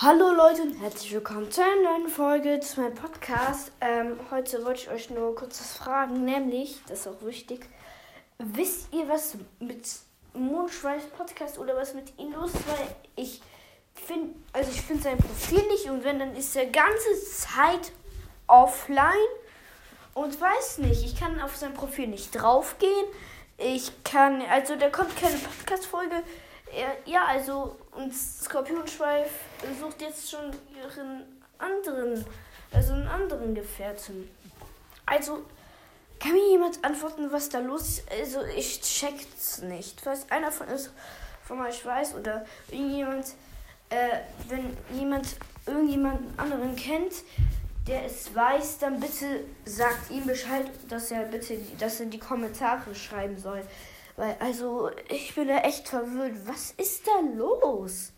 Hallo Leute und herzlich willkommen zu einer neuen Folge zu meinem Podcast. Ähm, heute wollte ich euch nur kurz was fragen, nämlich, das ist auch wichtig, wisst ihr, was mit Mondschweiß Podcast oder was mit ihm los? Weil ich finde, also ich finde sein Profil nicht und wenn, dann ist er ganze Zeit offline und weiß nicht, ich kann auf sein Profil nicht draufgehen. Ich kann, also da kommt keine Podcast-Folge. Ja, also und Skorpionschweif sucht jetzt schon ihren anderen, also einen anderen Gefährten. Also kann mir jemand antworten, was da los ist? Also ich check's nicht. Falls einer von uns von euch weiß oder irgendjemand, äh, wenn jemand irgendjemanden anderen kennt, der es weiß, dann bitte sagt ihm Bescheid, dass er bitte, dass er die Kommentare schreiben soll. Weil, also, ich bin da echt verwirrt. Was ist da los?